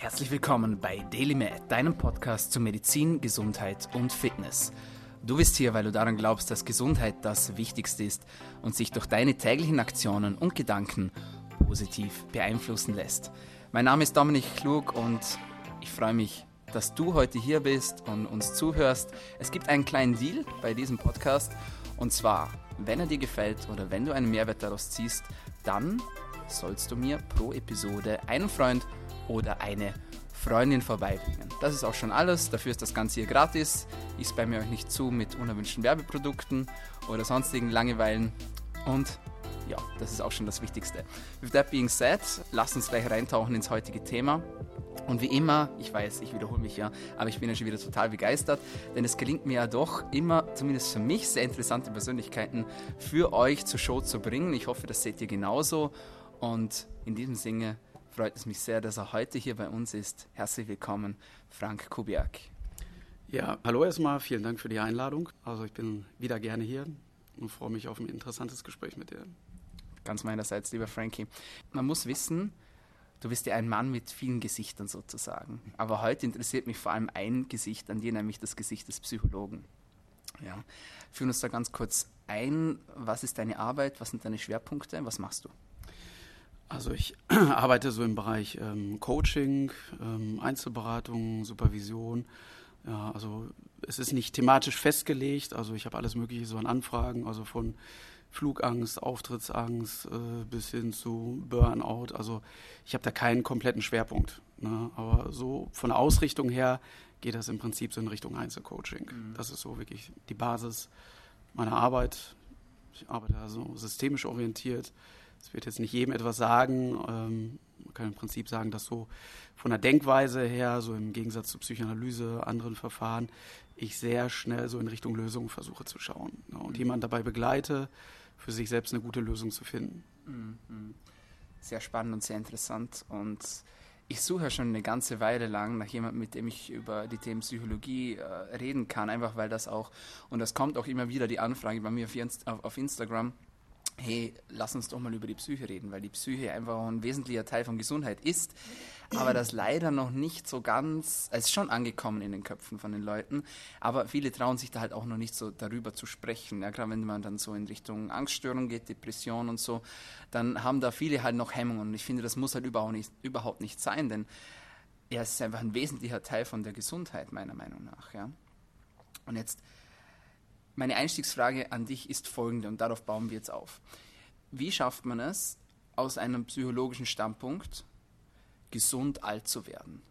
Herzlich willkommen bei DailyMed, deinem Podcast zu Medizin, Gesundheit und Fitness. Du bist hier, weil du daran glaubst, dass Gesundheit das Wichtigste ist und sich durch deine täglichen Aktionen und Gedanken positiv beeinflussen lässt. Mein Name ist Dominik Klug und ich freue mich, dass du heute hier bist und uns zuhörst. Es gibt einen kleinen Deal bei diesem Podcast und zwar, wenn er dir gefällt oder wenn du einen Mehrwert daraus ziehst, dann sollst du mir pro Episode einen Freund oder eine Freundin vorbeibringen. Das ist auch schon alles. Dafür ist das Ganze hier gratis. Ich spamme euch nicht zu mit unerwünschten Werbeprodukten oder sonstigen Langeweilen. Und ja, das ist auch schon das Wichtigste. With that being said, lasst uns gleich reintauchen ins heutige Thema. Und wie immer, ich weiß, ich wiederhole mich ja, aber ich bin ja schon wieder total begeistert, denn es gelingt mir ja doch immer, zumindest für mich, sehr interessante Persönlichkeiten für euch zur Show zu bringen. Ich hoffe, das seht ihr genauso. Und in diesem Sinne freut es mich sehr, dass er heute hier bei uns ist. Herzlich willkommen, Frank Kubiak. Ja, hallo erstmal, vielen Dank für die Einladung. Also ich bin wieder gerne hier und freue mich auf ein interessantes Gespräch mit dir. Ganz meinerseits, lieber Frankie. Man muss wissen, du bist ja ein Mann mit vielen Gesichtern sozusagen. Aber heute interessiert mich vor allem ein Gesicht an dir, nämlich das Gesicht des Psychologen. Ja. Führen uns da ganz kurz ein. Was ist deine Arbeit? Was sind deine Schwerpunkte? Was machst du? Also ich arbeite so im Bereich ähm, Coaching, ähm, Einzelberatung, Supervision. Ja, also es ist nicht thematisch festgelegt. Also ich habe alles Mögliche so an Anfragen, also von Flugangst, Auftrittsangst äh, bis hin zu Burnout. Also ich habe da keinen kompletten Schwerpunkt. Ne? Aber so von der Ausrichtung her geht das im Prinzip so in Richtung Einzelcoaching. Mhm. Das ist so wirklich die Basis meiner Arbeit. Ich arbeite also systemisch orientiert es wird jetzt nicht jedem etwas sagen. Ähm, man kann im Prinzip sagen, dass so von der Denkweise her, so im Gegensatz zu Psychoanalyse, anderen Verfahren, ich sehr schnell so in Richtung Lösung versuche zu schauen ne, und mhm. jemanden dabei begleite, für sich selbst eine gute Lösung zu finden. Mhm. Sehr spannend und sehr interessant. Und ich suche schon eine ganze Weile lang nach jemandem, mit dem ich über die Themen Psychologie äh, reden kann, einfach weil das auch, und das kommt auch immer wieder die Anfrage bei mir auf, auf Instagram, hey, lass uns doch mal über die Psyche reden, weil die Psyche einfach ein wesentlicher Teil von Gesundheit ist, aber das leider noch nicht so ganz, es ist schon angekommen in den Köpfen von den Leuten, aber viele trauen sich da halt auch noch nicht so darüber zu sprechen. Ja, gerade wenn man dann so in Richtung Angststörung geht, Depression und so, dann haben da viele halt noch Hemmungen und ich finde, das muss halt überhaupt nicht, überhaupt nicht sein, denn ja, es ist einfach ein wesentlicher Teil von der Gesundheit, meiner Meinung nach. Ja. Und jetzt meine Einstiegsfrage an dich ist folgende und darauf bauen wir jetzt auf. Wie schafft man es, aus einem psychologischen Standpunkt gesund alt zu werden?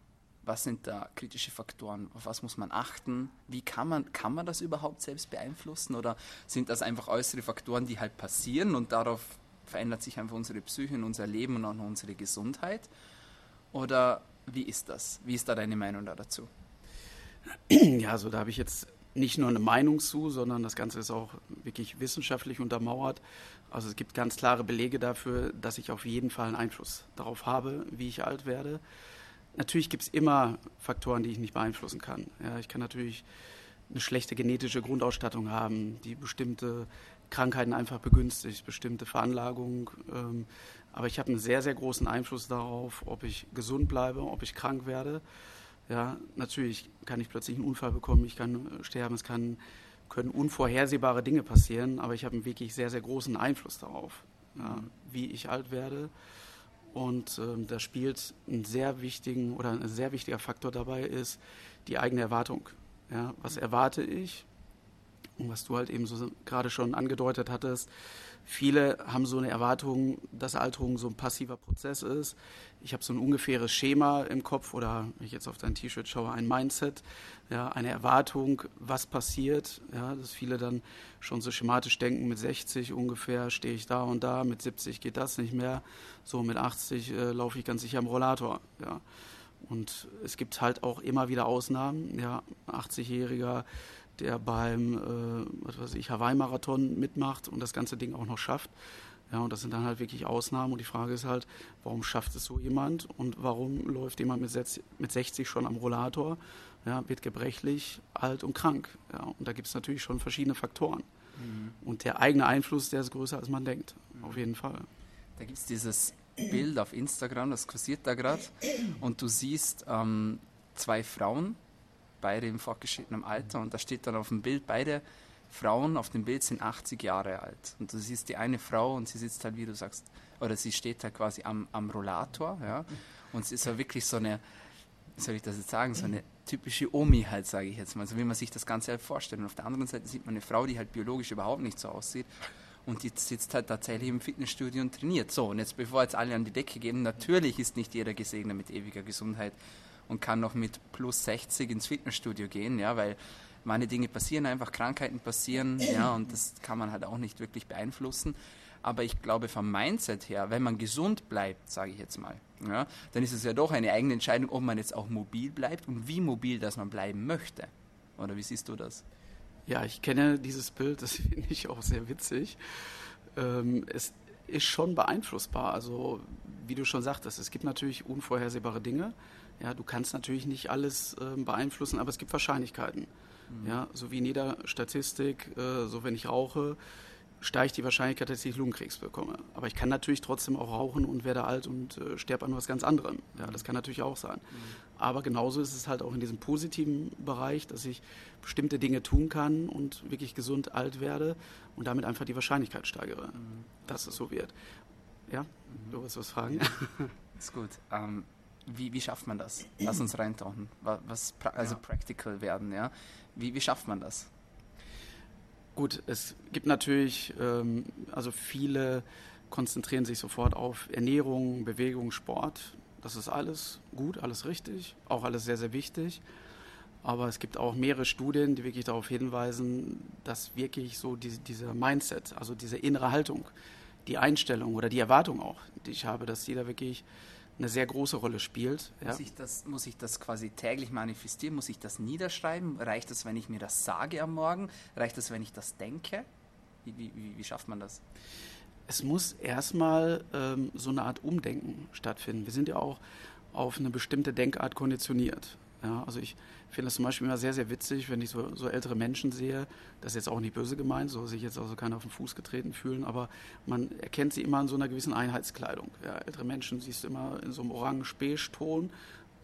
Was sind da kritische Faktoren? Auf was muss man achten? Wie kann man, kann man das überhaupt selbst beeinflussen? Oder sind das einfach äußere Faktoren, die halt passieren und darauf verändert sich einfach unsere Psyche und unser Leben und auch unsere Gesundheit? Oder wie ist das? Wie ist da deine Meinung da dazu? Ja, also da habe ich jetzt nicht nur eine Meinung zu, sondern das Ganze ist auch wirklich wissenschaftlich untermauert. Also es gibt ganz klare Belege dafür, dass ich auf jeden Fall einen Einfluss darauf habe, wie ich alt werde. Natürlich gibt es immer Faktoren, die ich nicht beeinflussen kann. Ja, ich kann natürlich eine schlechte genetische Grundausstattung haben, die bestimmte Krankheiten einfach begünstigt, bestimmte Veranlagungen. Ähm, aber ich habe einen sehr, sehr großen Einfluss darauf, ob ich gesund bleibe, ob ich krank werde. Ja, natürlich kann ich plötzlich einen Unfall bekommen, ich kann äh, sterben, es kann, können unvorhersehbare Dinge passieren, aber ich habe einen wirklich sehr, sehr großen Einfluss darauf, ja, wie ich alt werde. Und ähm, da spielt ein sehr wichtigen oder ein sehr wichtiger Faktor dabei ist die eigene Erwartung. Ja, was erwarte ich? Was du halt eben so gerade schon angedeutet hattest, Viele haben so eine Erwartung, dass Alterung so ein passiver Prozess ist. Ich habe so ein ungefähres Schema im Kopf oder wenn ich jetzt auf dein T-Shirt schaue, ein Mindset, ja, eine Erwartung, was passiert. Ja, dass viele dann schon so schematisch denken, mit 60 ungefähr stehe ich da und da, mit 70 geht das nicht mehr, so mit 80 äh, laufe ich ganz sicher am Rollator. Ja. Und es gibt halt auch immer wieder Ausnahmen. Ja, 80-Jähriger der beim äh, was weiß ich, Hawaii-Marathon mitmacht und das ganze Ding auch noch schafft. Ja, und das sind dann halt wirklich Ausnahmen. Und die Frage ist halt, warum schafft es so jemand und warum läuft jemand mit, mit 60 schon am Rollator, ja, wird gebrechlich, alt und krank. Ja, und da gibt es natürlich schon verschiedene Faktoren. Mhm. Und der eigene Einfluss, der ist größer, als man denkt. Mhm. Auf jeden Fall. Da gibt es dieses Bild auf Instagram, das kursiert da gerade, und du siehst ähm, zwei Frauen, beide im fortgeschrittenen Alter, und da steht dann auf dem Bild, beide Frauen auf dem Bild sind 80 Jahre alt. Und du siehst die eine Frau und sie sitzt halt, wie du sagst, oder sie steht halt quasi am, am Rollator, ja, und sie ist ja wirklich so eine, wie soll ich das jetzt sagen, so eine typische Omi halt, sage ich jetzt mal, so wie man sich das Ganze halt vorstellt. Und auf der anderen Seite sieht man eine Frau, die halt biologisch überhaupt nicht so aussieht und die sitzt halt tatsächlich im Fitnessstudio und trainiert. So, und jetzt bevor jetzt alle an die Decke gehen, natürlich ist nicht jeder gesegnet mit ewiger Gesundheit und kann noch mit plus 60 ins Fitnessstudio gehen, ja, weil meine Dinge passieren einfach, Krankheiten passieren, ja, und das kann man halt auch nicht wirklich beeinflussen. Aber ich glaube, vom Mindset her, wenn man gesund bleibt, sage ich jetzt mal, ja, dann ist es ja doch eine eigene Entscheidung, ob man jetzt auch mobil bleibt und wie mobil das man bleiben möchte. Oder wie siehst du das? Ja, ich kenne dieses Bild, das finde ich auch sehr witzig. Ähm, es ist schon beeinflussbar. Also, wie du schon sagtest, es gibt natürlich unvorhersehbare Dinge. Ja, du kannst natürlich nicht alles äh, beeinflussen, aber es gibt Wahrscheinlichkeiten. Mhm. Ja, so wie in jeder Statistik, äh, so wenn ich rauche, steigt die Wahrscheinlichkeit, dass ich Lungenkrebs bekomme. Aber ich kann natürlich trotzdem auch rauchen und werde alt und äh, sterbe an was ganz anderem. Ja, das kann natürlich auch sein. Mhm. Aber genauso ist es halt auch in diesem positiven Bereich, dass ich bestimmte Dinge tun kann und wirklich gesund alt werde und damit einfach die Wahrscheinlichkeit steigere, mhm. dass es so wird. Ja, mhm. du willst was fragen? Ist gut. Ähm, wie, wie schafft man das? Lass uns reintauchen. Was, also ja. practical werden, ja. Wie, wie schafft man das? Gut, es gibt natürlich, ähm, also viele konzentrieren sich sofort auf Ernährung, Bewegung, Sport. Das ist alles gut, alles richtig, auch alles sehr, sehr wichtig. Aber es gibt auch mehrere Studien, die wirklich darauf hinweisen, dass wirklich so diese, dieser Mindset, also diese innere Haltung, die Einstellung oder die Erwartung auch, die ich habe, dass die da wirklich eine sehr große Rolle spielt. Ja. Muss, ich das, muss ich das quasi täglich manifestieren? Muss ich das niederschreiben? Reicht es, wenn ich mir das sage am Morgen? Reicht es, wenn ich das denke? Wie, wie, wie schafft man das? Es muss erstmal ähm, so eine Art Umdenken stattfinden. Wir sind ja auch auf eine bestimmte Denkart konditioniert. Ja, also ich finde das zum Beispiel immer sehr, sehr witzig, wenn ich so, so, ältere Menschen sehe. Das ist jetzt auch nicht böse gemeint, so sich jetzt also keiner auf den Fuß getreten fühlen, aber man erkennt sie immer in so einer gewissen Einheitskleidung. Ja, ältere Menschen siehst du immer in so einem orange-beige-Ton.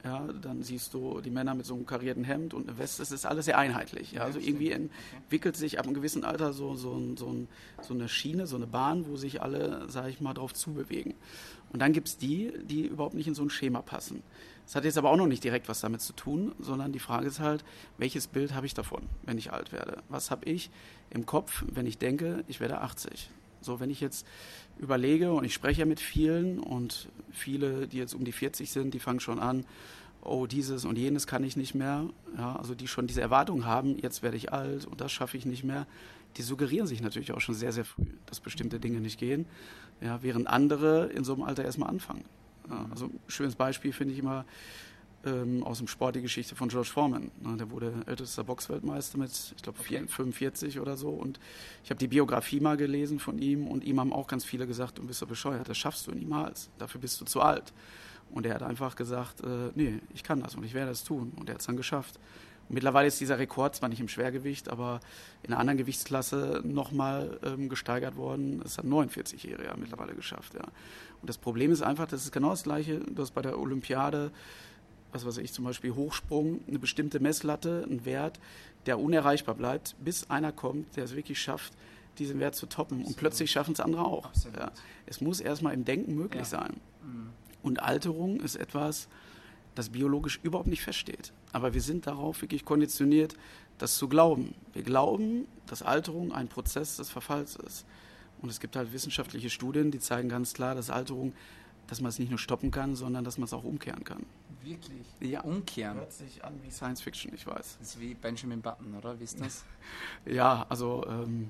Ja, dann siehst du die Männer mit so einem karierten Hemd und eine Weste. Das ist alles sehr einheitlich. Ja, also irgendwie entwickelt sich ab einem gewissen Alter so, so, so, so eine Schiene, so eine Bahn, wo sich alle, sage ich mal, drauf zubewegen. Und dann gibt es die, die überhaupt nicht in so ein Schema passen. Das hat jetzt aber auch noch nicht direkt was damit zu tun, sondern die Frage ist halt, welches Bild habe ich davon, wenn ich alt werde? Was habe ich im Kopf, wenn ich denke, ich werde 80? So, wenn ich jetzt überlege und ich spreche ja mit vielen und viele, die jetzt um die 40 sind, die fangen schon an, oh, dieses und jenes kann ich nicht mehr. Ja, also die schon diese Erwartung haben, jetzt werde ich alt und das schaffe ich nicht mehr. Die suggerieren sich natürlich auch schon sehr, sehr früh, dass bestimmte Dinge nicht gehen, ja, während andere in so einem Alter erstmal anfangen. Ja, also ein schönes Beispiel finde ich immer ähm, aus dem Sport die Geschichte von George Foreman. Ne, der wurde ältester Boxweltmeister mit, ich glaube, okay. 45 oder so. Und ich habe die Biografie mal gelesen von ihm und ihm haben auch ganz viele gesagt, du bist so bescheuert, das schaffst du niemals. Dafür bist du zu alt. Und er hat einfach gesagt, äh, nee, ich kann das und ich werde es tun. Und er hat es dann geschafft. Mittlerweile ist dieser Rekord zwar nicht im Schwergewicht, aber in einer anderen Gewichtsklasse nochmal ähm, gesteigert worden. Das hat ein 49-Jähriger mittlerweile geschafft. Ja. Und das Problem ist einfach, das ist genau das Gleiche. Du hast bei der Olympiade, was weiß ich, zum Beispiel Hochsprung, eine bestimmte Messlatte, einen Wert, der unerreichbar bleibt, bis einer kommt, der es wirklich schafft, diesen Wert zu toppen. Absolut. Und plötzlich schaffen es andere auch. Ja. Es muss erstmal im Denken möglich ja. sein. Mhm. Und Alterung ist etwas, das biologisch überhaupt nicht feststeht. Aber wir sind darauf wirklich konditioniert, das zu glauben. Wir glauben, dass Alterung ein Prozess des Verfalls ist. Und es gibt halt wissenschaftliche Studien, die zeigen ganz klar, dass Alterung, dass man es nicht nur stoppen kann, sondern dass man es auch umkehren kann. Wirklich? Ja. Umkehren? Hört sich an wie Science Fiction, ich weiß. Das ist wie Benjamin Button, oder? Wie ist das? ja, also ähm,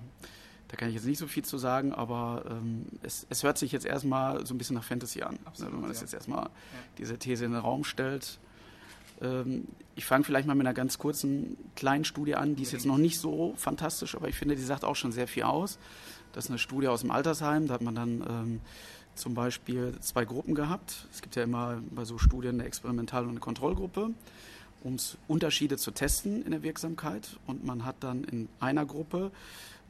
da kann ich jetzt nicht so viel zu sagen, aber ähm, es, es, hört sich jetzt erstmal so ein bisschen nach Fantasy an, Absolut, wenn man das jetzt erstmal ja. diese These in den Raum stellt. Ähm, ich fange vielleicht mal mit einer ganz kurzen kleinen Studie an, die ist jetzt noch nicht so fantastisch, aber ich finde, die sagt auch schon sehr viel aus. Das ist eine Studie aus dem Altersheim, da hat man dann ähm, zum Beispiel zwei Gruppen gehabt. Es gibt ja immer bei so Studien eine Experimental- und eine Kontrollgruppe, um Unterschiede zu testen in der Wirksamkeit. Und man hat dann in einer Gruppe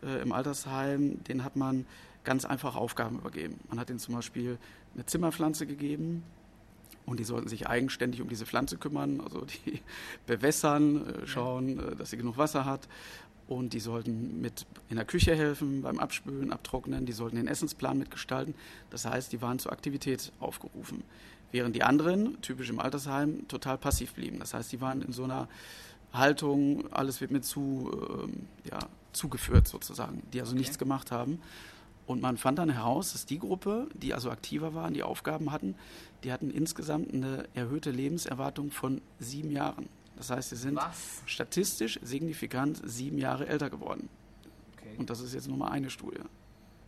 äh, im Altersheim, den hat man ganz einfach Aufgaben übergeben. Man hat ihnen zum Beispiel eine Zimmerpflanze gegeben und die sollten sich eigenständig um diese Pflanze kümmern, also die bewässern, äh, schauen, äh, dass sie genug Wasser hat. Und die sollten mit in der Küche helfen beim Abspülen, Abtrocknen. Die sollten den Essensplan mitgestalten. Das heißt, die waren zur Aktivität aufgerufen. Während die anderen, typisch im Altersheim, total passiv blieben. Das heißt, die waren in so einer Haltung, alles wird mir zu, äh, ja, zugeführt sozusagen, die also okay. nichts gemacht haben. Und man fand dann heraus, dass die Gruppe, die also aktiver waren, die Aufgaben hatten, die hatten insgesamt eine erhöhte Lebenserwartung von sieben Jahren. Das heißt, sie sind Was? statistisch signifikant sieben Jahre älter geworden. Okay. Und das ist jetzt nur mal eine Studie.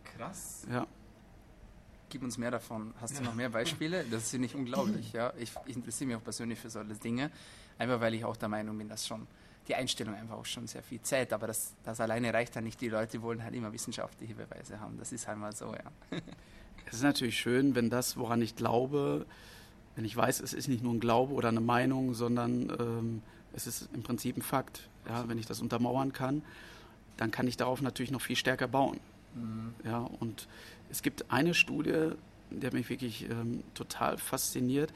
Krass. Ja. Gib uns mehr davon. Hast ja. du noch mehr Beispiele? Das ist ja nicht unglaublich. Ja? Ich, ich interessiere mich auch persönlich für solche Dinge, einfach weil ich auch der Meinung bin, dass schon die Einstellung einfach auch schon sehr viel zählt. Aber das, das alleine reicht dann nicht. Die Leute wollen halt immer wissenschaftliche Beweise haben. Das ist halt mal so, ja. Es ist natürlich schön, wenn das, woran ich glaube, wenn ich weiß, es ist nicht nur ein Glaube oder eine Meinung, sondern ähm, es ist im Prinzip ein Fakt. Ja, wenn ich das untermauern kann, dann kann ich darauf natürlich noch viel stärker bauen. Mhm. Ja, und es gibt eine Studie, die hat mich wirklich ähm, total fasziniert.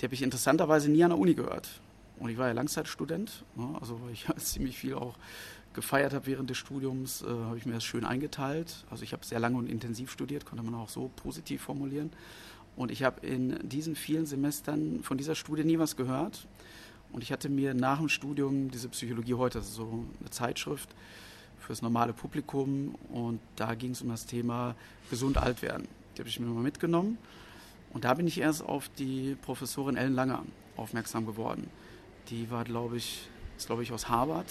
Die habe ich interessanterweise nie an der Uni gehört. Und ich war ja Langzeitstudent, ne, also weil ich ziemlich viel auch gefeiert habe während des Studiums, äh, habe ich mir das schön eingeteilt. Also ich habe sehr lange und intensiv studiert, konnte man auch so positiv formulieren. Und ich habe in diesen vielen Semestern von dieser Studie nie was gehört. Und ich hatte mir nach dem Studium diese Psychologie heute, also so eine Zeitschrift fürs normale Publikum, und da ging es um das Thema gesund alt werden. Die habe ich mir mal mitgenommen. Und da bin ich erst auf die Professorin Ellen Langer aufmerksam geworden. Die war, glaube ich, ist, glaube ich, aus Harvard,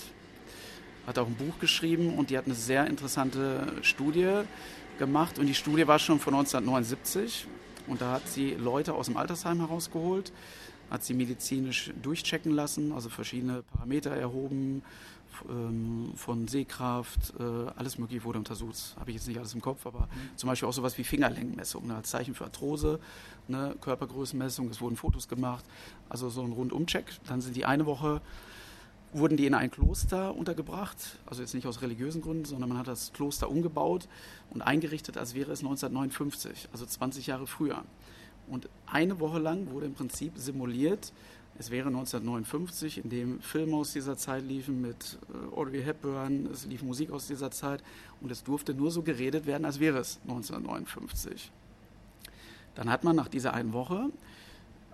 hat auch ein Buch geschrieben und die hat eine sehr interessante Studie gemacht. Und die Studie war schon von 1979 und da hat sie Leute aus dem Altersheim herausgeholt, hat sie medizinisch durchchecken lassen, also verschiedene Parameter erhoben, ähm, von Sehkraft, äh, alles Mögliche wurde untersucht. Habe ich jetzt nicht alles im Kopf, aber mhm. zum Beispiel auch sowas wie Fingerlängenmessung ne, als Zeichen für Arthrose, ne, Körpergrößenmessung, es wurden Fotos gemacht, also so ein Rundumcheck. Dann sind die eine Woche wurden die in ein Kloster untergebracht, also jetzt nicht aus religiösen Gründen, sondern man hat das Kloster umgebaut und eingerichtet, als wäre es 1959, also 20 Jahre früher. Und eine Woche lang wurde im Prinzip simuliert, es wäre 1959, in dem Filme aus dieser Zeit liefen mit äh, Audrey Hepburn, es lief Musik aus dieser Zeit und es durfte nur so geredet werden, als wäre es 1959. Dann hat man nach dieser einen Woche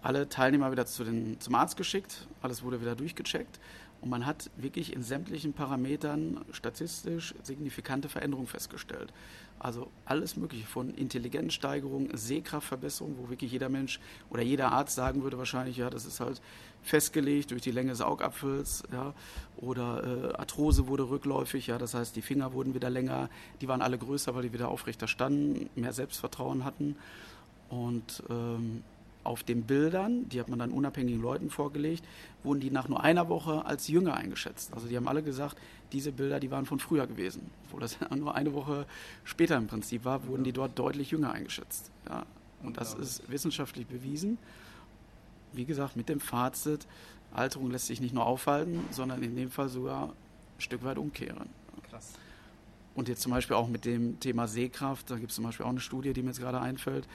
alle Teilnehmer wieder zu den, zum Arzt geschickt, alles wurde wieder durchgecheckt und man hat wirklich in sämtlichen Parametern statistisch signifikante Veränderungen festgestellt. Also alles Mögliche von Intelligenzsteigerung, Sehkraftverbesserung, wo wirklich jeder Mensch oder jeder Arzt sagen würde wahrscheinlich, ja, das ist halt festgelegt durch die Länge des Augapfels, ja, oder äh, Arthrose wurde rückläufig, ja, das heißt, die Finger wurden wieder länger, die waren alle größer, weil die wieder aufrechter standen, mehr Selbstvertrauen hatten. Und ähm, auf den Bildern, die hat man dann unabhängigen Leuten vorgelegt, wurden die nach nur einer Woche als jünger eingeschätzt. Also die haben alle gesagt, diese Bilder, die waren von früher gewesen. Obwohl das nur eine Woche später im Prinzip war, wurden die dort deutlich jünger eingeschätzt. Ja, und das ist wissenschaftlich bewiesen. Wie gesagt, mit dem Fazit, Alterung lässt sich nicht nur aufhalten, sondern in dem Fall sogar ein Stück weit umkehren. Und jetzt zum Beispiel auch mit dem Thema Sehkraft, da gibt es zum Beispiel auch eine Studie, die mir jetzt gerade einfällt,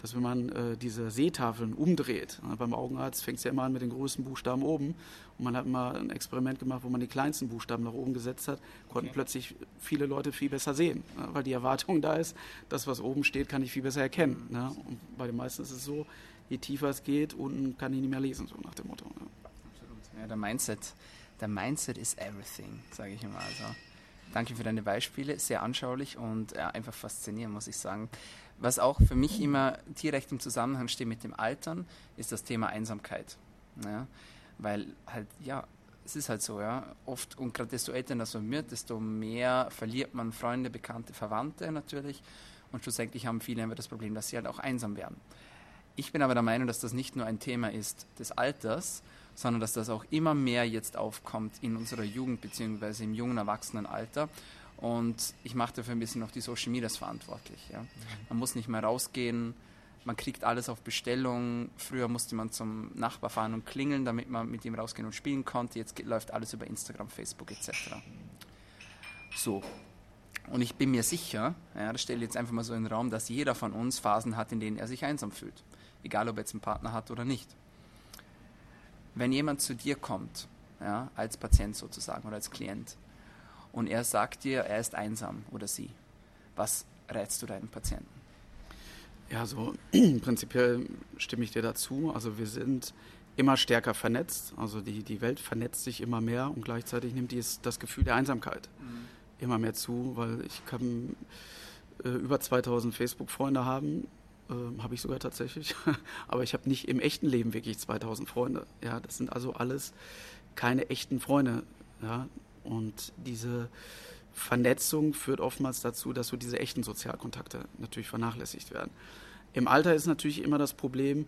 dass wenn man äh, diese Sehtafeln umdreht, äh, beim Augenarzt fängt es ja immer an mit den größten Buchstaben oben und man hat mal ein Experiment gemacht, wo man die kleinsten Buchstaben nach oben gesetzt hat, konnten okay. plötzlich viele Leute viel besser sehen, äh, weil die Erwartung da ist, das, was oben steht, kann ich viel besser erkennen. Ne? Und bei den meisten ist es so, je tiefer es geht, unten kann ich nicht mehr lesen, so nach dem Motto. Ne? Absolut. Ja, der Mindset, der Mindset is everything, sage ich immer. Also Danke für deine Beispiele, sehr anschaulich und äh, einfach faszinierend, muss ich sagen. Was auch für mich immer direkt im Zusammenhang steht mit dem Altern, ist das Thema Einsamkeit. Ja? Weil halt, ja, es ist halt so, ja, oft, und gerade desto älter das man wird, desto mehr verliert man Freunde, Bekannte, Verwandte natürlich. Und schlussendlich haben viele einfach das Problem, dass sie halt auch einsam werden. Ich bin aber der Meinung, dass das nicht nur ein Thema ist des Alters, sondern dass das auch immer mehr jetzt aufkommt in unserer Jugend bzw. im jungen Erwachsenenalter. Und ich mache dafür ein bisschen noch die Social Medias verantwortlich. Ja. Man muss nicht mehr rausgehen, man kriegt alles auf Bestellung. Früher musste man zum Nachbar fahren und klingeln, damit man mit ihm rausgehen und spielen konnte. Jetzt läuft alles über Instagram, Facebook etc. So. Und ich bin mir sicher, ja, das stelle ich jetzt einfach mal so in den Raum, dass jeder von uns Phasen hat, in denen er sich einsam fühlt. Egal, ob er jetzt einen Partner hat oder nicht. Wenn jemand zu dir kommt, ja, als Patient sozusagen oder als Klient, und er sagt dir, er ist einsam oder sie, was rätst du deinen Patienten? Ja, so prinzipiell stimme ich dir dazu. Also wir sind immer stärker vernetzt. Also die, die Welt vernetzt sich immer mehr und gleichzeitig nimmt dies das Gefühl der Einsamkeit mhm. immer mehr zu, weil ich kann äh, über 2000 Facebook-Freunde haben, äh, habe ich sogar tatsächlich, aber ich habe nicht im echten Leben wirklich 2000 Freunde. Ja, das sind also alles keine echten Freunde. Ja, und diese Vernetzung führt oftmals dazu, dass so diese echten Sozialkontakte natürlich vernachlässigt werden. Im Alter ist natürlich immer das Problem,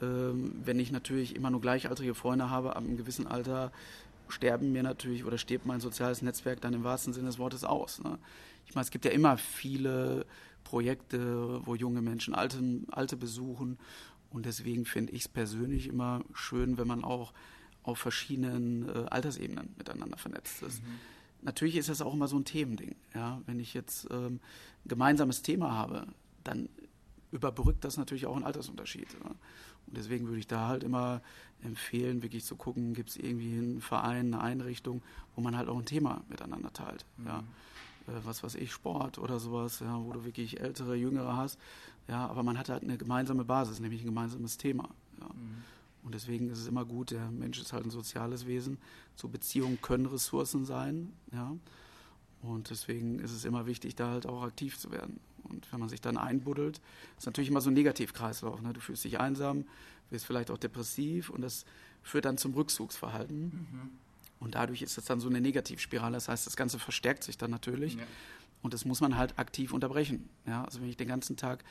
ähm, wenn ich natürlich immer nur gleichaltrige Freunde habe, ab einem gewissen Alter sterben mir natürlich oder stirbt mein soziales Netzwerk dann im wahrsten Sinne des Wortes aus. Ne? Ich meine, es gibt ja immer viele Projekte, wo junge Menschen Alte, Alte besuchen und deswegen finde ich es persönlich immer schön, wenn man auch auf verschiedenen äh, Altersebenen miteinander vernetzt ist. Mhm. Natürlich ist das auch immer so ein Themending. Ja? Wenn ich jetzt ähm, ein gemeinsames Thema habe, dann überbrückt das natürlich auch einen Altersunterschied. Ja? Und deswegen würde ich da halt immer empfehlen, wirklich zu gucken, gibt es irgendwie einen Verein, eine Einrichtung, wo man halt auch ein Thema miteinander teilt. Mhm. Ja? Äh, was weiß ich, Sport oder sowas, ja, wo du wirklich ältere, jüngere hast. Ja, aber man hat halt eine gemeinsame Basis, nämlich ein gemeinsames Thema. Ja. Mhm. Und deswegen ist es immer gut, der Mensch ist halt ein soziales Wesen. So Beziehungen können Ressourcen sein, ja. Und deswegen ist es immer wichtig, da halt auch aktiv zu werden. Und wenn man sich dann einbuddelt, ist natürlich immer so ein Negativkreislauf. Ne? Du fühlst dich einsam, wirst vielleicht auch depressiv und das führt dann zum Rückzugsverhalten. Mhm. Und dadurch ist es dann so eine Negativspirale. Das heißt, das Ganze verstärkt sich dann natürlich. Ja. Und das muss man halt aktiv unterbrechen. Ja? Also wenn ich den ganzen Tag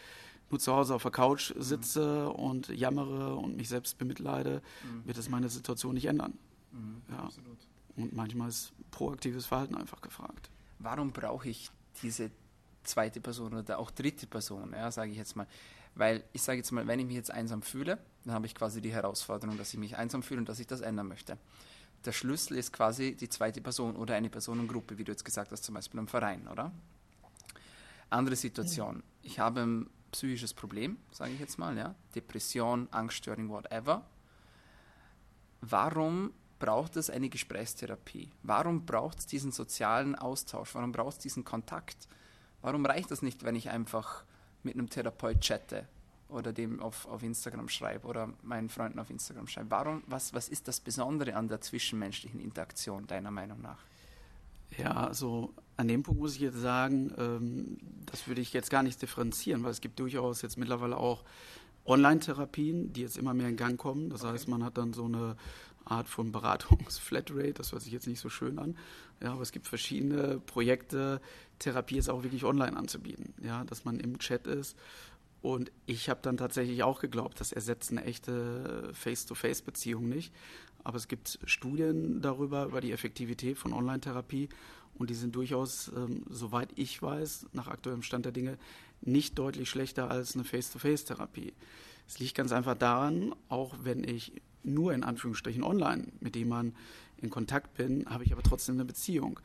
nur zu Hause auf der Couch sitze mhm. und jammere und mich selbst bemitleide, mhm. wird es meine Situation nicht ändern. Mhm, ja. Absolut. Und manchmal ist proaktives Verhalten einfach gefragt. Warum brauche ich diese zweite Person oder auch dritte Person, ja, sage ich jetzt mal? Weil ich sage jetzt mal, wenn ich mich jetzt einsam fühle, dann habe ich quasi die Herausforderung, dass ich mich einsam fühle und dass ich das ändern möchte. Der Schlüssel ist quasi die zweite Person oder eine Personengruppe, wie du jetzt gesagt hast, zum Beispiel im Verein, oder? Andere Situation. Ich habe psychisches Problem, sage ich jetzt mal, ja, Depression, Angststörung, whatever. Warum braucht es eine Gesprächstherapie? Warum braucht es diesen sozialen Austausch? Warum braucht es diesen Kontakt? Warum reicht das nicht, wenn ich einfach mit einem Therapeut chatte oder dem auf, auf Instagram schreibe oder meinen Freunden auf Instagram schreibe? Warum, was, was ist das Besondere an der zwischenmenschlichen Interaktion, deiner Meinung nach? Ja, also an dem Punkt muss ich jetzt sagen, ähm, das würde ich jetzt gar nicht differenzieren, weil es gibt durchaus jetzt mittlerweile auch Online-Therapien, die jetzt immer mehr in Gang kommen. Das okay. heißt, man hat dann so eine Art von Beratungs-Flatrate, das hört sich jetzt nicht so schön an. Ja, aber es gibt verschiedene Projekte, Therapie ist auch wirklich online anzubieten, ja, dass man im Chat ist. Und ich habe dann tatsächlich auch geglaubt, das ersetzt eine echte Face-to-Face-Beziehung nicht. Aber es gibt Studien darüber, über die Effektivität von Online-Therapie. Und die sind durchaus, ähm, soweit ich weiß, nach aktuellem Stand der Dinge, nicht deutlich schlechter als eine Face-to-Face-Therapie. Es liegt ganz einfach daran, auch wenn ich nur in Anführungsstrichen online mit jemandem in Kontakt bin, habe ich aber trotzdem eine Beziehung.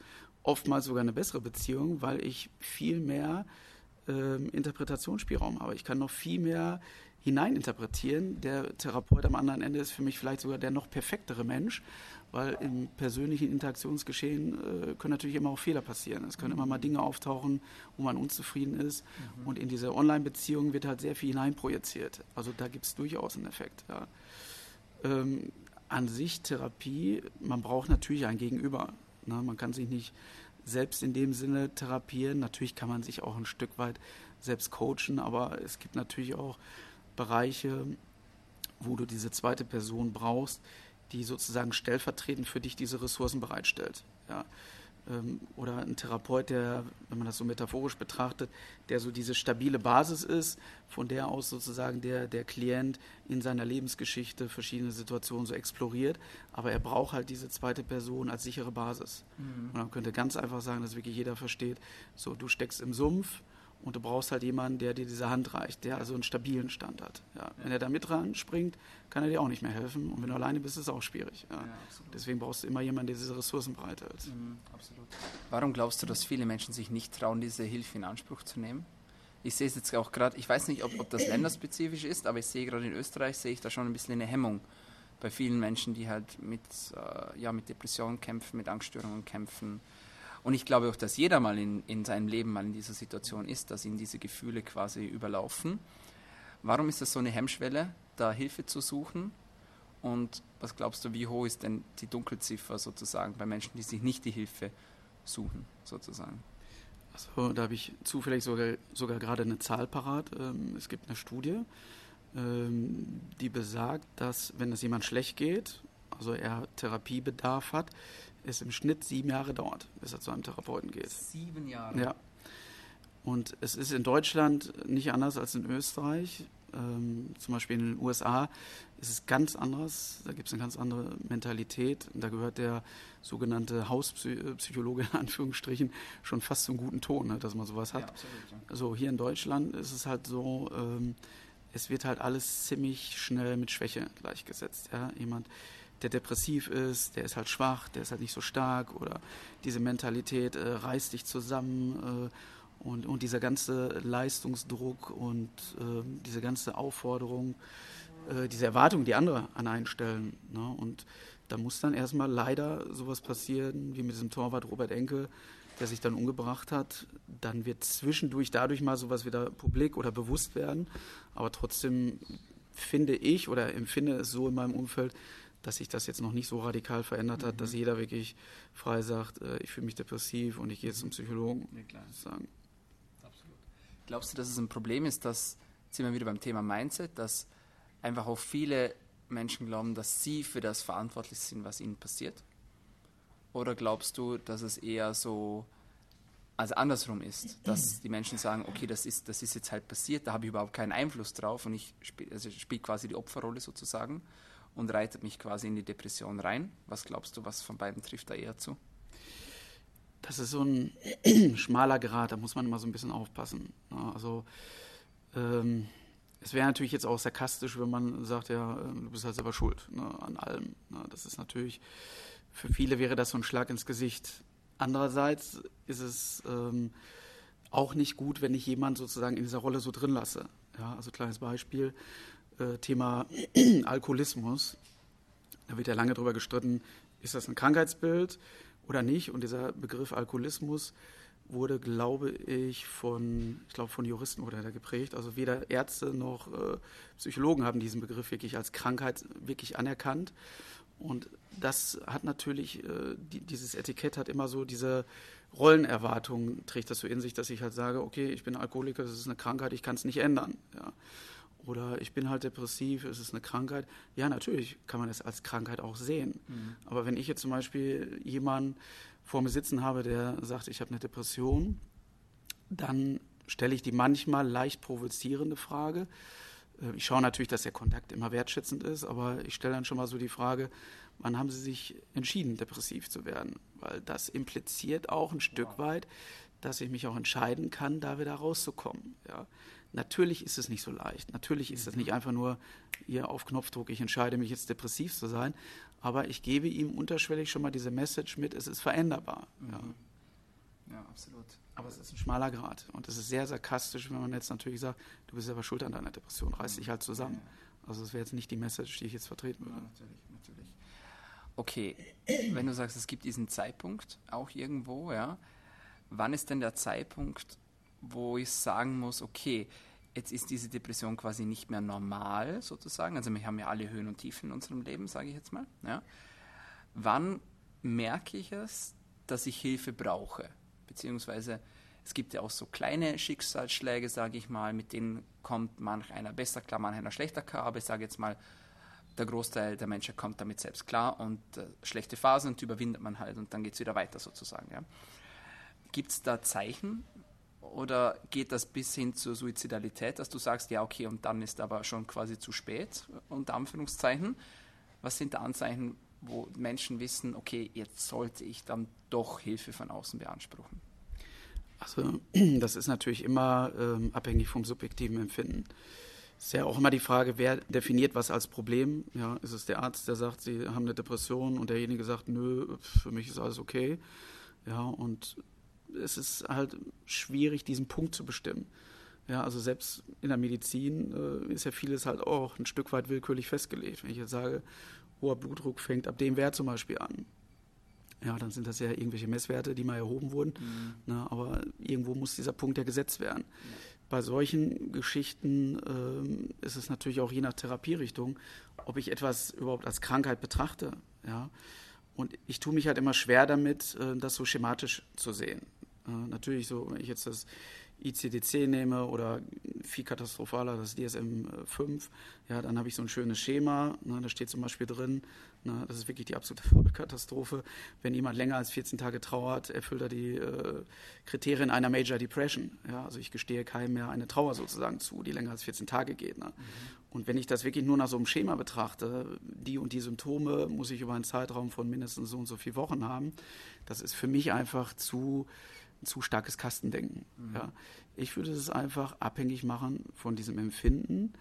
Oftmals sogar eine bessere Beziehung, weil ich viel mehr ähm, Interpretationsspielraum habe. Ich kann noch viel mehr hineininterpretieren. Der Therapeut am anderen Ende ist für mich vielleicht sogar der noch perfektere Mensch, weil im persönlichen Interaktionsgeschehen äh, können natürlich immer auch Fehler passieren. Es können immer mal Dinge auftauchen, wo man unzufrieden ist. Mhm. Und in diese Online-Beziehung wird halt sehr viel hineinprojiziert. Also da gibt es durchaus einen Effekt. Ja. Ähm, an sich Therapie, man braucht natürlich ein Gegenüber. Ne? Man kann sich nicht selbst in dem Sinne therapieren. Natürlich kann man sich auch ein Stück weit selbst coachen, aber es gibt natürlich auch Bereiche, wo du diese zweite Person brauchst, die sozusagen stellvertretend für dich diese Ressourcen bereitstellt. Ja. Ähm, oder ein Therapeut, der, wenn man das so metaphorisch betrachtet, der so diese stabile Basis ist, von der aus sozusagen der, der Klient in seiner Lebensgeschichte verschiedene Situationen so exploriert. Aber er braucht halt diese zweite Person als sichere Basis. Mhm. Und man könnte ganz einfach sagen, dass wirklich jeder versteht, so du steckst im Sumpf Und du brauchst halt jemanden, der dir diese Hand reicht, der also einen stabilen Stand hat. Ja. Wenn er da mit ran springt, kann er dir auch nicht mehr helfen. Und wenn du alleine bist, ist es auch schwierig. Ja. Deswegen brauchst du immer jemanden, der diese Ressourcen bereithält. Mhm, absolut. Warum glaubst du, dass viele Menschen sich nicht trauen, diese Hilfe in Anspruch zu nehmen? Ich sehe es jetzt auch gerade, ich weiß nicht, ob, ob das länderspezifisch ist, aber ich sehe gerade in Österreich, sehe ich da schon ein bisschen eine Hemmung bei vielen Menschen, die halt mit, äh, ja, mit Depressionen kämpfen, mit Angststörungen kämpfen und ich glaube auch, dass jeder mal in, in seinem Leben mal in dieser Situation ist, dass ihn diese Gefühle quasi überlaufen. Warum ist das so eine Hemmschwelle, da Hilfe zu suchen? Und was glaubst du, wie hoch ist denn die Dunkelziffer sozusagen bei Menschen, die sich nicht die Hilfe suchen, sozusagen? Also, da habe ich zufällig sogar, sogar gerade eine Zahl parat. Ähm, es gibt eine Studie, ähm, die besagt, dass wenn es jemand schlecht geht, also er Therapiebedarf hat, es im Schnitt sieben Jahre dauert, bis er zu einem Therapeuten geht. Sieben Jahre? Ja. Und es ist in Deutschland nicht anders als in Österreich. Ähm, zum Beispiel in den USA ist es ganz anders. Da gibt es eine ganz andere Mentalität. Da gehört der sogenannte Hauspsychologe in Anführungsstrichen schon fast zum guten Ton, ne, dass man sowas hat. Ja, absolut, ja. Also hier in Deutschland ist es halt so, ähm, es wird halt alles ziemlich schnell mit Schwäche gleichgesetzt. Ja? Jemand, der depressiv ist, der ist halt schwach, der ist halt nicht so stark oder diese Mentalität äh, reißt dich zusammen äh, und, und dieser ganze Leistungsdruck und äh, diese ganze Aufforderung, äh, diese Erwartung, die andere an einen stellen. Ne? Und da muss dann erstmal leider sowas passieren, wie mit diesem Torwart Robert Enke, der sich dann umgebracht hat. Dann wird zwischendurch dadurch mal sowas wieder publik oder bewusst werden. Aber trotzdem finde ich oder empfinde es so in meinem Umfeld, dass sich das jetzt noch nicht so radikal verändert hat, mhm. dass jeder wirklich frei sagt, äh, ich fühle mich depressiv und ich gehe jetzt zum Psychologen. Ja, klar. Sagen. Absolut. Glaubst du, dass es ein Problem ist, dass, jetzt sind wir wieder beim Thema Mindset, dass einfach auch viele Menschen glauben, dass sie für das verantwortlich sind, was ihnen passiert? Oder glaubst du, dass es eher so, also andersrum ist, dass die Menschen sagen, okay, das ist, das ist jetzt halt passiert, da habe ich überhaupt keinen Einfluss drauf und ich spiele also spiel quasi die Opferrolle sozusagen und reitet mich quasi in die Depression rein. Was glaubst du, was von beiden trifft da eher zu? Das ist so ein schmaler Grad, da muss man immer so ein bisschen aufpassen. Also ähm, es wäre natürlich jetzt auch sarkastisch, wenn man sagt, ja, du bist halt selber schuld ne, an allem. Ne. Das ist natürlich, für viele wäre das so ein Schlag ins Gesicht. Andererseits ist es ähm, auch nicht gut, wenn ich jemanden sozusagen in dieser Rolle so drin lasse. Ja, also kleines Beispiel. Äh, Thema Alkoholismus. Da wird ja lange darüber gestritten, ist das ein Krankheitsbild oder nicht? Und dieser Begriff Alkoholismus wurde, glaube ich, von, ich glaube, von Juristen wurde er geprägt. Also weder Ärzte noch äh, Psychologen haben diesen Begriff wirklich als Krankheit wirklich anerkannt. Und das hat natürlich, äh, die, dieses Etikett hat immer so diese Rollenerwartung, trägt das so in sich, dass ich halt sage, okay, ich bin Alkoholiker, das ist eine Krankheit, ich kann es nicht ändern. Ja. Oder ich bin halt depressiv, ist es eine Krankheit? Ja, natürlich kann man es als Krankheit auch sehen. Mhm. Aber wenn ich jetzt zum Beispiel jemanden vor mir sitzen habe, der sagt, ich habe eine Depression, dann stelle ich die manchmal leicht provozierende Frage. Äh, ich schaue natürlich, dass der Kontakt immer wertschätzend ist, aber ich stelle dann schon mal so die Frage, wann haben Sie sich entschieden, depressiv zu werden? Weil das impliziert auch ein Stück weit, dass ich mich auch entscheiden kann, da wieder rauszukommen. Ja. Natürlich ist es nicht so leicht. Natürlich ist es nicht einfach nur hier auf Knopfdruck, ich entscheide mich jetzt depressiv zu sein, aber ich gebe ihm unterschwellig schon mal diese Message mit, es ist veränderbar. Mhm. Ja. ja. absolut. Aber es ist ein schmaler Grad und es ist sehr sarkastisch, wenn man jetzt natürlich sagt, du bist selber schuld an deiner Depression, reiß dich halt zusammen. Ja. Also das wäre jetzt nicht die Message, die ich jetzt vertreten würde. Ja, natürlich, natürlich. Okay, wenn du sagst, es gibt diesen Zeitpunkt auch irgendwo, ja, wann ist denn der Zeitpunkt, wo ich sagen muss, okay, jetzt ist diese Depression quasi nicht mehr normal sozusagen. Also wir haben ja alle Höhen und Tiefen in unserem Leben, sage ich jetzt mal. Ja. Wann merke ich es, dass ich Hilfe brauche? Beziehungsweise es gibt ja auch so kleine Schicksalsschläge, sage ich mal, mit denen kommt manch einer besser klar, manch einer schlechter klar, aber ich sage jetzt mal, der Großteil der Menschen kommt damit selbst klar und äh, schlechte Phasen und die überwindet man halt und dann geht es wieder weiter sozusagen. Ja. Gibt es da Zeichen, oder geht das bis hin zur Suizidalität, dass du sagst, ja, okay, und dann ist aber schon quasi zu spät, unter Anführungszeichen? Was sind da Anzeichen, wo Menschen wissen, okay, jetzt sollte ich dann doch Hilfe von außen beanspruchen? Also das ist natürlich immer ähm, abhängig vom subjektiven Empfinden. Ist ja auch immer die Frage, wer definiert was als Problem. Ja, ist es der Arzt, der sagt, Sie haben eine Depression und derjenige sagt, nö, für mich ist alles okay. Ja, und es ist halt schwierig, diesen Punkt zu bestimmen. Ja, also selbst in der Medizin äh, ist ja vieles halt auch ein Stück weit willkürlich festgelegt. Wenn ich jetzt sage, hoher Blutdruck fängt ab dem Wert zum Beispiel an, ja, dann sind das ja irgendwelche Messwerte, die mal erhoben wurden. Mhm. Na, aber irgendwo muss dieser Punkt ja gesetzt werden. Ja. Bei solchen Geschichten ähm, ist es natürlich auch je nach Therapierichtung, ob ich etwas überhaupt als Krankheit betrachte. Ja. Und ich tue mich halt immer schwer damit, äh, das so schematisch zu sehen. Äh, natürlich so, wenn ich jetzt das ICD-10 nehme oder viel katastrophaler das DSM-5, ja, dann habe ich so ein schönes Schema. Ne, da steht zum Beispiel drin, ne, das ist wirklich die absolute Katastrophe. Wenn jemand länger als 14 Tage trauert, erfüllt er die äh, Kriterien einer Major Depression. Ja, also ich gestehe keinem mehr eine Trauer sozusagen zu, die länger als 14 Tage geht. Ne? Mhm. Und wenn ich das wirklich nur nach so einem Schema betrachte, die und die Symptome muss ich über einen Zeitraum von mindestens so und so vier Wochen haben, das ist für mich einfach zu zu starkes Kastendenken. Mhm. Ja. Ich würde es einfach abhängig machen von diesem Empfinden.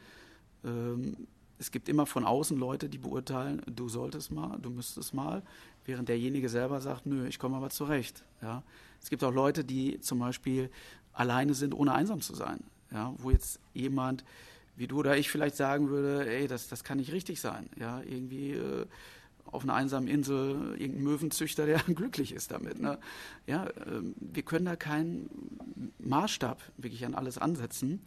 Ähm, es gibt immer von außen Leute, die beurteilen, du solltest mal, du müsstest mal, während derjenige selber sagt, nö, ich komme aber zurecht. Ja. Es gibt auch Leute, die zum Beispiel alleine sind, ohne einsam zu sein. Ja, wo jetzt jemand wie du oder ich vielleicht sagen würde, ey, das, das kann nicht richtig sein. Ja, irgendwie äh, auf einer einsamen Insel irgendein Möwenzüchter, der glücklich ist damit. Ne? Ja, ähm, wir können da keinen Maßstab wirklich an alles ansetzen.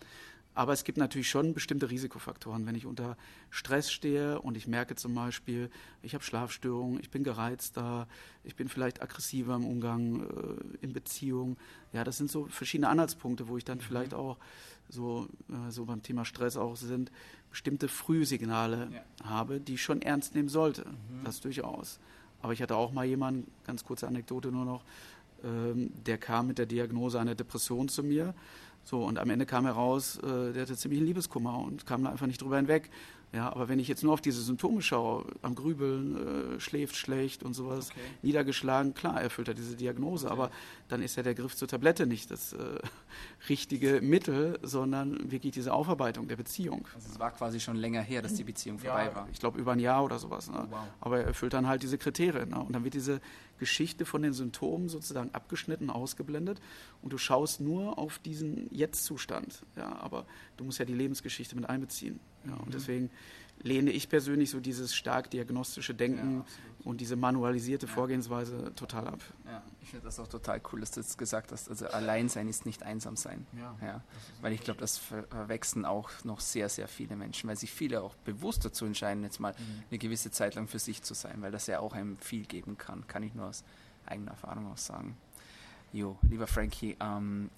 Aber es gibt natürlich schon bestimmte Risikofaktoren. Wenn ich unter Stress stehe und ich merke zum Beispiel, ich habe Schlafstörungen, ich bin gereizter, ich bin vielleicht aggressiver im Umgang, äh, in Beziehung. Ja, das sind so verschiedene Anhaltspunkte, wo ich dann mhm. vielleicht auch so, äh, so beim Thema Stress auch sind, bestimmte Frühsignale ja. habe, die ich schon ernst nehmen sollte. Mhm. Das durchaus. Aber ich hatte auch mal jemanden, ganz kurze Anekdote nur noch, ähm, der kam mit der Diagnose einer Depression zu mir. So, und am Ende kam heraus, äh, der hatte ziemlich einen Liebeskummer und kam da einfach nicht drüber hinweg. Ja, aber wenn ich jetzt nur auf diese Symptome schaue, am Grübeln, äh, schläft schlecht und sowas, okay. niedergeschlagen, klar, erfüllt er diese Diagnose, okay. aber dann ist ja der Griff zur Tablette nicht das äh, richtige Mittel, sondern wirklich diese Aufarbeitung der Beziehung. Also es war quasi schon länger her, dass die Beziehung vorbei ja, war. Ich glaube über ein Jahr oder sowas. Ne? Oh, wow. Aber er erfüllt dann halt diese Kriterien. Ne? Und dann wird diese Geschichte von den Symptomen sozusagen abgeschnitten, ausgeblendet und du schaust nur auf diesen Jetzt-Zustand. Ja, aber du musst ja die Lebensgeschichte mit einbeziehen. Ja, und mhm. deswegen lehne ich persönlich so dieses stark diagnostische Denken ja, und diese manualisierte Vorgehensweise total ab. Ja, ich finde das auch total cool, dass du jetzt gesagt hast, also allein sein ist nicht einsam sein. Ja, ja. Weil ich glaube, das verwechseln auch noch sehr, sehr viele Menschen, weil sich viele auch bewusst dazu entscheiden, jetzt mal mhm. eine gewisse Zeit lang für sich zu sein, weil das ja auch einem viel geben kann, kann ich nur aus eigener Erfahrung auch sagen. Jo, lieber Frankie, ähm,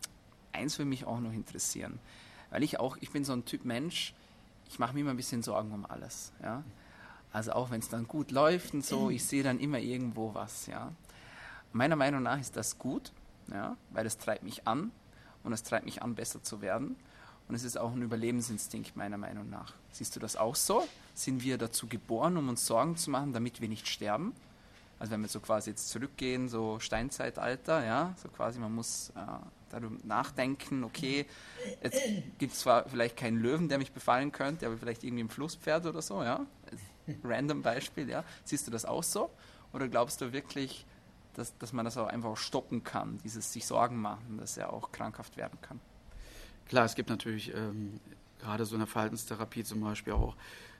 eins würde mich auch noch interessieren, weil ich auch, ich bin so ein Typ Mensch, ich mache mir immer ein bisschen Sorgen um alles. Ja? Also auch wenn es dann gut läuft und so, ich sehe dann immer irgendwo was. Ja? Meiner Meinung nach ist das gut, ja? weil es treibt mich an und es treibt mich an, besser zu werden. Und es ist auch ein Überlebensinstinkt meiner Meinung nach. Siehst du das auch so? Sind wir dazu geboren, um uns Sorgen zu machen, damit wir nicht sterben? Also wenn wir so quasi jetzt zurückgehen, so Steinzeitalter, ja, so quasi man muss äh, darüber nachdenken, okay, jetzt gibt es zwar vielleicht keinen Löwen, der mich befallen könnte, aber vielleicht irgendwie ein Flusspferd oder so, ja. Random Beispiel, ja. Siehst du das auch so? Oder glaubst du wirklich, dass, dass man das auch einfach stoppen kann, dieses sich Sorgen machen, dass er auch krankhaft werden kann? Klar, es gibt natürlich ähm, gerade so in der Verhaltenstherapie zum Beispiel auch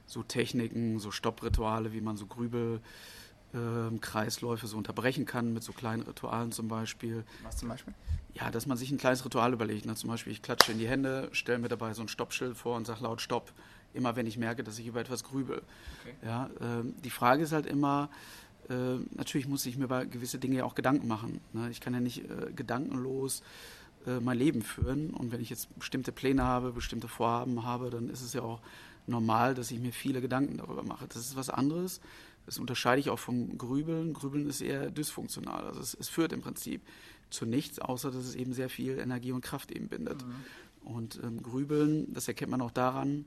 so Techniken, so Stopprituale, wie man so Grübel äh, Kreisläufe so unterbrechen kann, mit so kleinen Ritualen zum Beispiel. Was zum Beispiel? Ja, dass man sich ein kleines Ritual überlegt. Ne? Zum Beispiel, ich klatsche in die Hände, stelle mir dabei so ein Stoppschild vor und sage laut Stopp. Immer wenn ich merke, dass ich über etwas grübel. Okay. Ja, äh, die Frage ist halt immer, äh, natürlich muss ich mir über gewisse Dinge ja auch Gedanken machen. Ne? Ich kann ja nicht äh, gedankenlos äh, mein Leben führen. Und wenn ich jetzt bestimmte Pläne habe, bestimmte Vorhaben habe, dann ist es ja auch normal, dass ich mir viele Gedanken darüber mache. Das ist was anderes, das unterscheide ich auch vom Grübeln. Grübeln ist eher dysfunktional. Also es, es, führt im Prinzip zu nichts, außer dass es eben sehr viel Energie und Kraft eben bindet. Mhm. Und ähm, Grübeln, das erkennt man auch daran,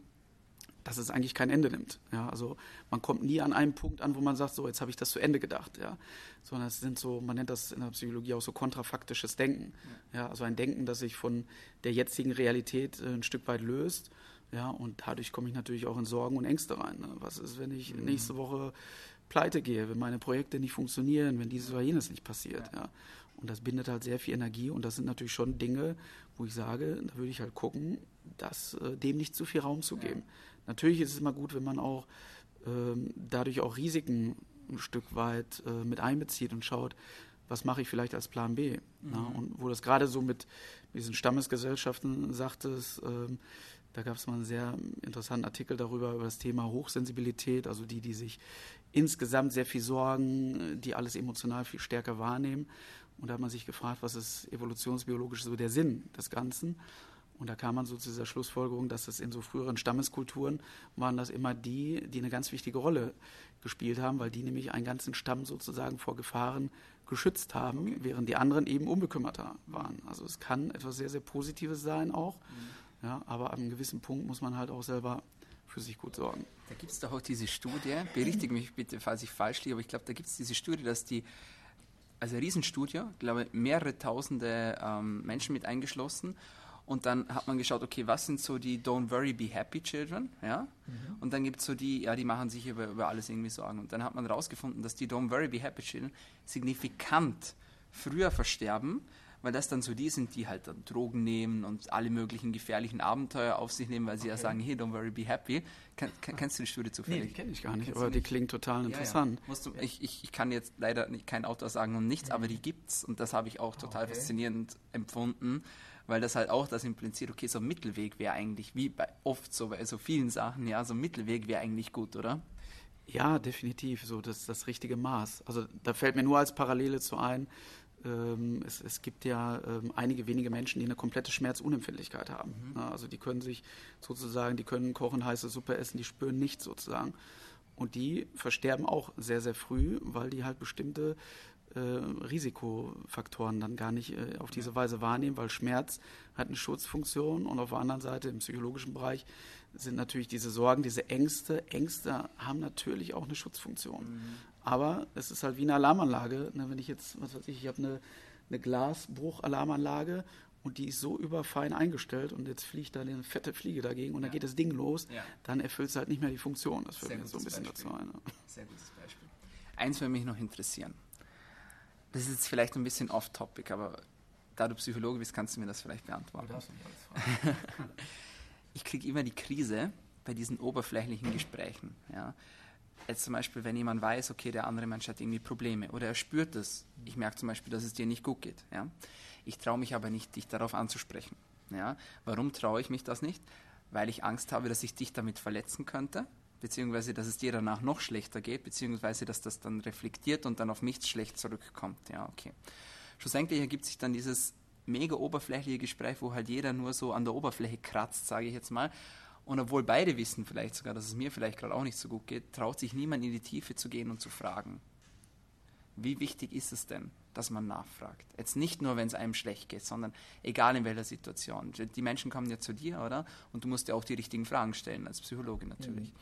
dass es eigentlich kein Ende nimmt. Ja, also man kommt nie an einen Punkt an, wo man sagt, so jetzt habe ich das zu Ende gedacht, ja, sondern es sind so, man nennt das in der Psychologie auch so kontrafaktisches Denken, ja, also ein Denken, das sich von der jetzigen Realität äh, ein Stück weit löst, ja, und dadurch komme ich natürlich auch in Sorgen und Ängste rein. Ne? Was ist, wenn ich mhm. nächste Woche pleite gehe, wenn meine Projekte nicht funktionieren, wenn dieses oder jenes nicht passiert, ja. ja. Und das bindet halt sehr viel Energie und das sind natürlich schon Dinge, wo ich sage, da würde ich halt gucken, dass äh, dem nicht zu viel Raum zu geben. Ja. Natürlich ist es immer gut, wenn man auch ähm, dadurch auch Risiken ein Stück weit äh, mit einbezieht und schaut, was mache ich vielleicht als Plan B. Mhm. Na, und wo das gerade so mit diesen Stammesgesellschaften sagte, ähm, da gab es mal einen sehr interessanten Artikel darüber, über das Thema Hochsensibilität, also die, die sich insgesamt sehr viel sorgen, die alles emotional viel stärker wahrnehmen. Und da hat man sich gefragt, was ist evolutionsbiologisch so der Sinn des Ganzen? Und da kam man so zu dieser Schlussfolgerung, dass es in so früheren Stammeskulturen waren das immer die, die eine ganz wichtige Rolle gespielt haben, weil die nämlich einen ganzen Stamm sozusagen vor Gefahren geschützt haben, okay. während die anderen eben unbekümmerter waren. Also es kann etwas sehr, sehr Positives sein auch, mhm. Ja, aber an einem gewissen Punkt muss man halt auch selber für sich gut sorgen. Da gibt es doch auch diese Studie, berichtige mich bitte, falls ich falsch liege, aber ich glaube, da gibt es diese Studie, dass die also eine Riesenstudie, glaube mehrere tausende ähm, Menschen mit eingeschlossen. Und dann hat man geschaut, okay, was sind so die Don't Worry, Be Happy Children, ja? Mhm. Und dann gibt es so die, ja, die machen sich über, über alles irgendwie Sorgen. Und dann hat man herausgefunden, dass die Don't Worry, Be Happy Children signifikant früher versterben, weil das dann so die sind, die halt dann Drogen nehmen und alle möglichen gefährlichen Abenteuer auf sich nehmen, weil sie okay. ja sagen, hey, don't worry, be happy. Ken, ken, kennst du die Studie zufällig? Nee, kenne ich gar nicht, aber die klingt total interessant. Ja, ja. Du, ich, ich, ich, kann jetzt leider nicht, kein Autor sagen und nichts, mhm. aber die gibt's und das habe ich auch total okay. faszinierend empfunden, weil das halt auch das impliziert, okay, so ein Mittelweg wäre eigentlich, wie bei oft so bei so vielen Sachen, ja, so ein Mittelweg wäre eigentlich gut, oder? Ja, definitiv, so das das richtige Maß. Also da fällt mir nur als Parallele zu ein, es, es, gibt ja ähm, einige wenige Menschen, die eine komplette Schmerzunempfindlichkeit haben. Mhm. also die können sich sozusagen, die können kochen, heiße Suppe essen, die spüren nichts sozusagen. Und die versterben auch sehr, sehr früh, weil die halt bestimmte äh, Risikofaktoren dann gar nicht äh, auf diese Weise wahrnehmen, weil Schmerz hat eine Schutzfunktion und auf der anderen Seite im psychologischen Bereich sind natürlich diese Sorgen, diese Ängste. Ängste haben natürlich auch eine Schutzfunktion. Mhm. Aber es ist halt wie eine Alarmanlage. Ne, wenn ich jetzt, was weiß ich, ich habe eine, eine Glasbruchalarmanlage und die ist so überfein eingestellt und jetzt fliegt da eine fette Fliege dagegen und ja. dann geht das Ding los, ja. dann erfüllt es halt nicht mehr die Funktion. Das fällt mir so ein bisschen Beispiel. dazu ein. Ne? Sehr gutes Beispiel. Eins würde mich noch interessieren. Das ist jetzt vielleicht ein bisschen off-topic, aber da du Psychologe bist, kannst du mir das vielleicht beantworten. ich kriege immer die Krise bei diesen oberflächlichen Gesprächen. Ja jetzt zum Beispiel, wenn jemand weiß, okay, der andere Mensch hat irgendwie Probleme oder er spürt es, ich merke zum Beispiel, dass es dir nicht gut geht, ja. Ich traue mich aber nicht, dich darauf anzusprechen, ja. Warum traue ich mich das nicht? Weil ich Angst habe, dass ich dich damit verletzen könnte, beziehungsweise, dass es dir danach noch schlechter geht, beziehungsweise, dass das dann reflektiert und dann auf mich schlecht zurückkommt, ja, okay. Schlussendlich ergibt sich dann dieses mega oberflächliche Gespräch, wo halt jeder nur so an der Oberfläche kratzt, sage ich jetzt mal, und obwohl beide wissen vielleicht sogar, dass es mir vielleicht gerade auch nicht so gut geht, traut sich niemand in die Tiefe zu gehen und zu fragen. Wie wichtig ist es denn, dass man nachfragt? Jetzt nicht nur, wenn es einem schlecht geht, sondern egal in welcher Situation. Die Menschen kommen ja zu dir, oder? Und du musst ja auch die richtigen Fragen stellen, als Psychologe natürlich. Mhm.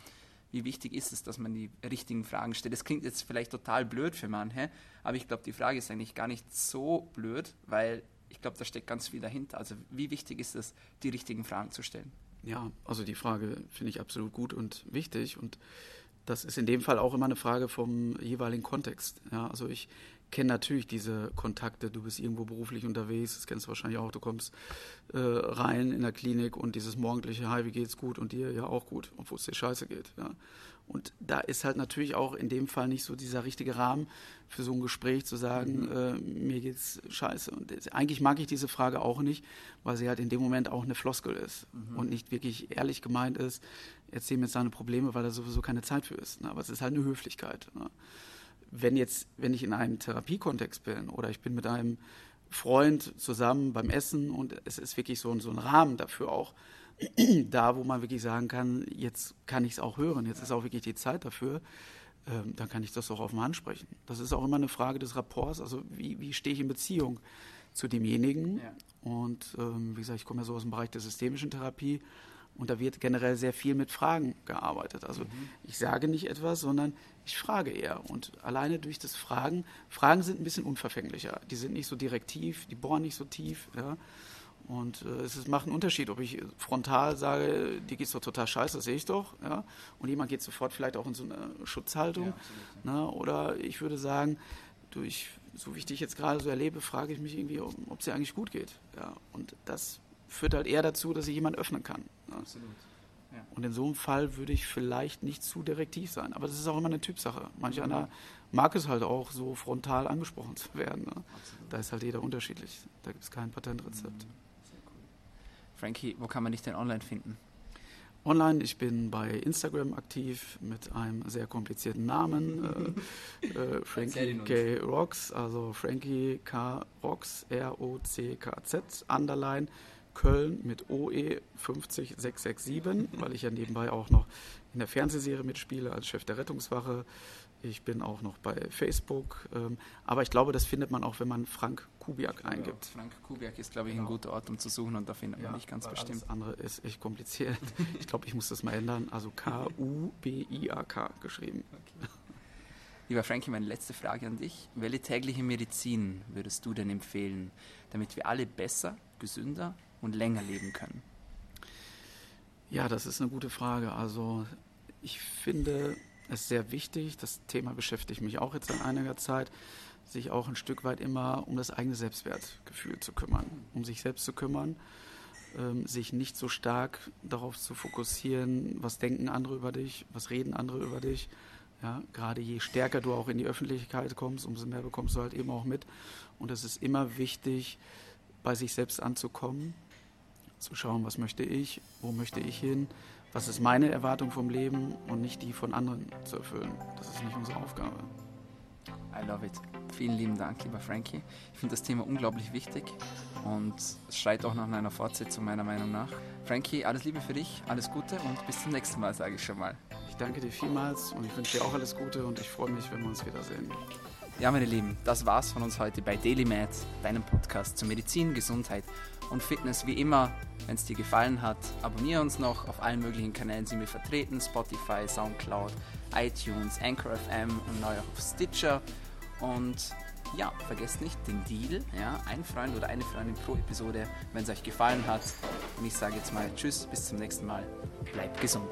Wie wichtig ist es, dass man die richtigen Fragen stellt? Das klingt jetzt vielleicht total blöd für manche, aber ich glaube, die Frage ist eigentlich gar nicht so blöd, weil ich glaube, da steckt ganz viel dahinter. Also wie wichtig ist es, die richtigen Fragen zu stellen? Ja, also die Frage finde ich absolut gut und wichtig und das ist in dem Fall auch immer eine Frage vom jeweiligen Kontext. Ja, also ich kenne natürlich diese Kontakte. Du bist irgendwo beruflich unterwegs, das kennst du wahrscheinlich auch. Du kommst äh, rein in der Klinik und dieses morgendliche Hi, wie geht's gut und dir ja auch gut, obwohl es dir scheiße geht. Ja. Und da ist halt natürlich auch in dem Fall nicht so dieser richtige Rahmen für so ein Gespräch zu sagen, mhm. äh, mir geht's scheiße. Und das, eigentlich mag ich diese Frage auch nicht, weil sie halt in dem Moment auch eine Floskel ist mhm. und nicht wirklich ehrlich gemeint ist, erzähl mir jetzt deine Probleme, weil da sowieso keine Zeit für ist. Ne? Aber es ist halt eine Höflichkeit. Ne? Wenn jetzt, wenn ich in einem Therapiekontext bin oder ich bin mit einem Freund zusammen beim Essen und es ist wirklich so, so ein Rahmen dafür auch, da, wo man wirklich sagen kann, jetzt kann ich es auch hören, jetzt ist auch wirklich die Zeit dafür, ähm, dann kann ich das auch offen ansprechen. Das ist auch immer eine Frage des Rapports, also wie, wie stehe ich in Beziehung zu demjenigen. Ja. Und ähm, wie gesagt, ich komme ja so aus dem Bereich der systemischen Therapie. Und da wird generell sehr viel mit Fragen gearbeitet. Also mhm. ich sage nicht etwas, sondern ich frage eher. Und alleine durch das Fragen, Fragen sind ein bisschen unverfänglicher. Die sind nicht so direktiv, die bohren nicht so tief. Ja. Und äh, es ist, macht einen Unterschied, ob ich frontal sage, dir geht's doch total scheiße, das sehe ich doch, ja. Und jemand geht sofort vielleicht auch in so eine Schutzhaltung. Ja, ne? Oder ich würde sagen, durch, so wie ich dich jetzt gerade so erlebe, frage ich mich irgendwie, ob es dir eigentlich gut geht. Ja. Und das führt halt eher dazu, dass sich jemand öffnen kann. Absolut. Ja. Und in so einem Fall würde ich vielleicht nicht zu direktiv sein. Aber das ist auch immer eine Typsache. Manch mhm. einer mag es halt auch, so frontal angesprochen zu werden. Ne? Da ist halt jeder unterschiedlich. Da gibt es kein Patentrezept. Mhm. Frankie, wo kann man dich denn online finden? Online, ich bin bei Instagram aktiv mit einem sehr komplizierten Namen, äh, äh, Frankie K. Rocks, also Frankie K. Rocks, R-O-C-K-Z, Underline, Köln mit OE 50667, weil ich ja nebenbei auch noch in der Fernsehserie mitspiele als Chef der Rettungswache. Ich bin auch noch bei Facebook. Ähm, aber ich glaube, das findet man auch, wenn man Frank Kubiak eingibt. Ja, Frank Kubiak ist, glaube ich, genau. ein guter Ort, um zu suchen und da findet man ja, nicht ganz bestimmt. Das andere ist echt kompliziert. ich glaube, ich muss das mal ändern. Also K-U-B-I-A-K geschrieben. Okay. Lieber Frankie, meine letzte Frage an dich. Welche tägliche Medizin würdest du denn empfehlen, damit wir alle besser, gesünder und länger leben können? Ja, das ist eine gute Frage. Also ich finde, ist sehr wichtig. Das Thema beschäftigt mich auch jetzt seit einiger Zeit, sich auch ein Stück weit immer um das eigene Selbstwertgefühl zu kümmern, um sich selbst zu kümmern, ähm, sich nicht so stark darauf zu fokussieren, was denken andere über dich, was reden andere über dich. Ja, gerade je stärker du auch in die Öffentlichkeit kommst, umso mehr bekommst du halt eben auch mit. Und es ist immer wichtig, bei sich selbst anzukommen, zu schauen, was möchte ich, wo möchte ich hin, was ist meine Erwartung vom Leben und nicht die von anderen zu erfüllen. Das ist nicht unsere Aufgabe. I love it. Vielen lieben Dank, lieber Frankie. Ich finde das Thema unglaublich wichtig und es schreit auch nach einer Fortsetzung meiner Meinung nach. Frankie, alles Liebe für dich, alles Gute und bis zum nächsten Mal, sage ich schon mal. Ich danke dir vielmals und ich wünsche dir auch alles Gute und ich freue mich, wenn wir uns wiedersehen. Ja, meine Lieben, das war's von uns heute bei Daily Med, deinem Podcast zu Medizin, Gesundheit und Fitness. Wie immer, wenn es dir gefallen hat, abonniere uns noch. Auf allen möglichen Kanälen sind wir vertreten: Spotify, Soundcloud, iTunes, Anchor FM und neu auf Stitcher. Und ja, vergesst nicht den Deal, ja, ein Freund oder eine Freundin pro Episode, wenn es euch gefallen hat. Und ich sage jetzt mal Tschüss, bis zum nächsten Mal. Bleibt gesund.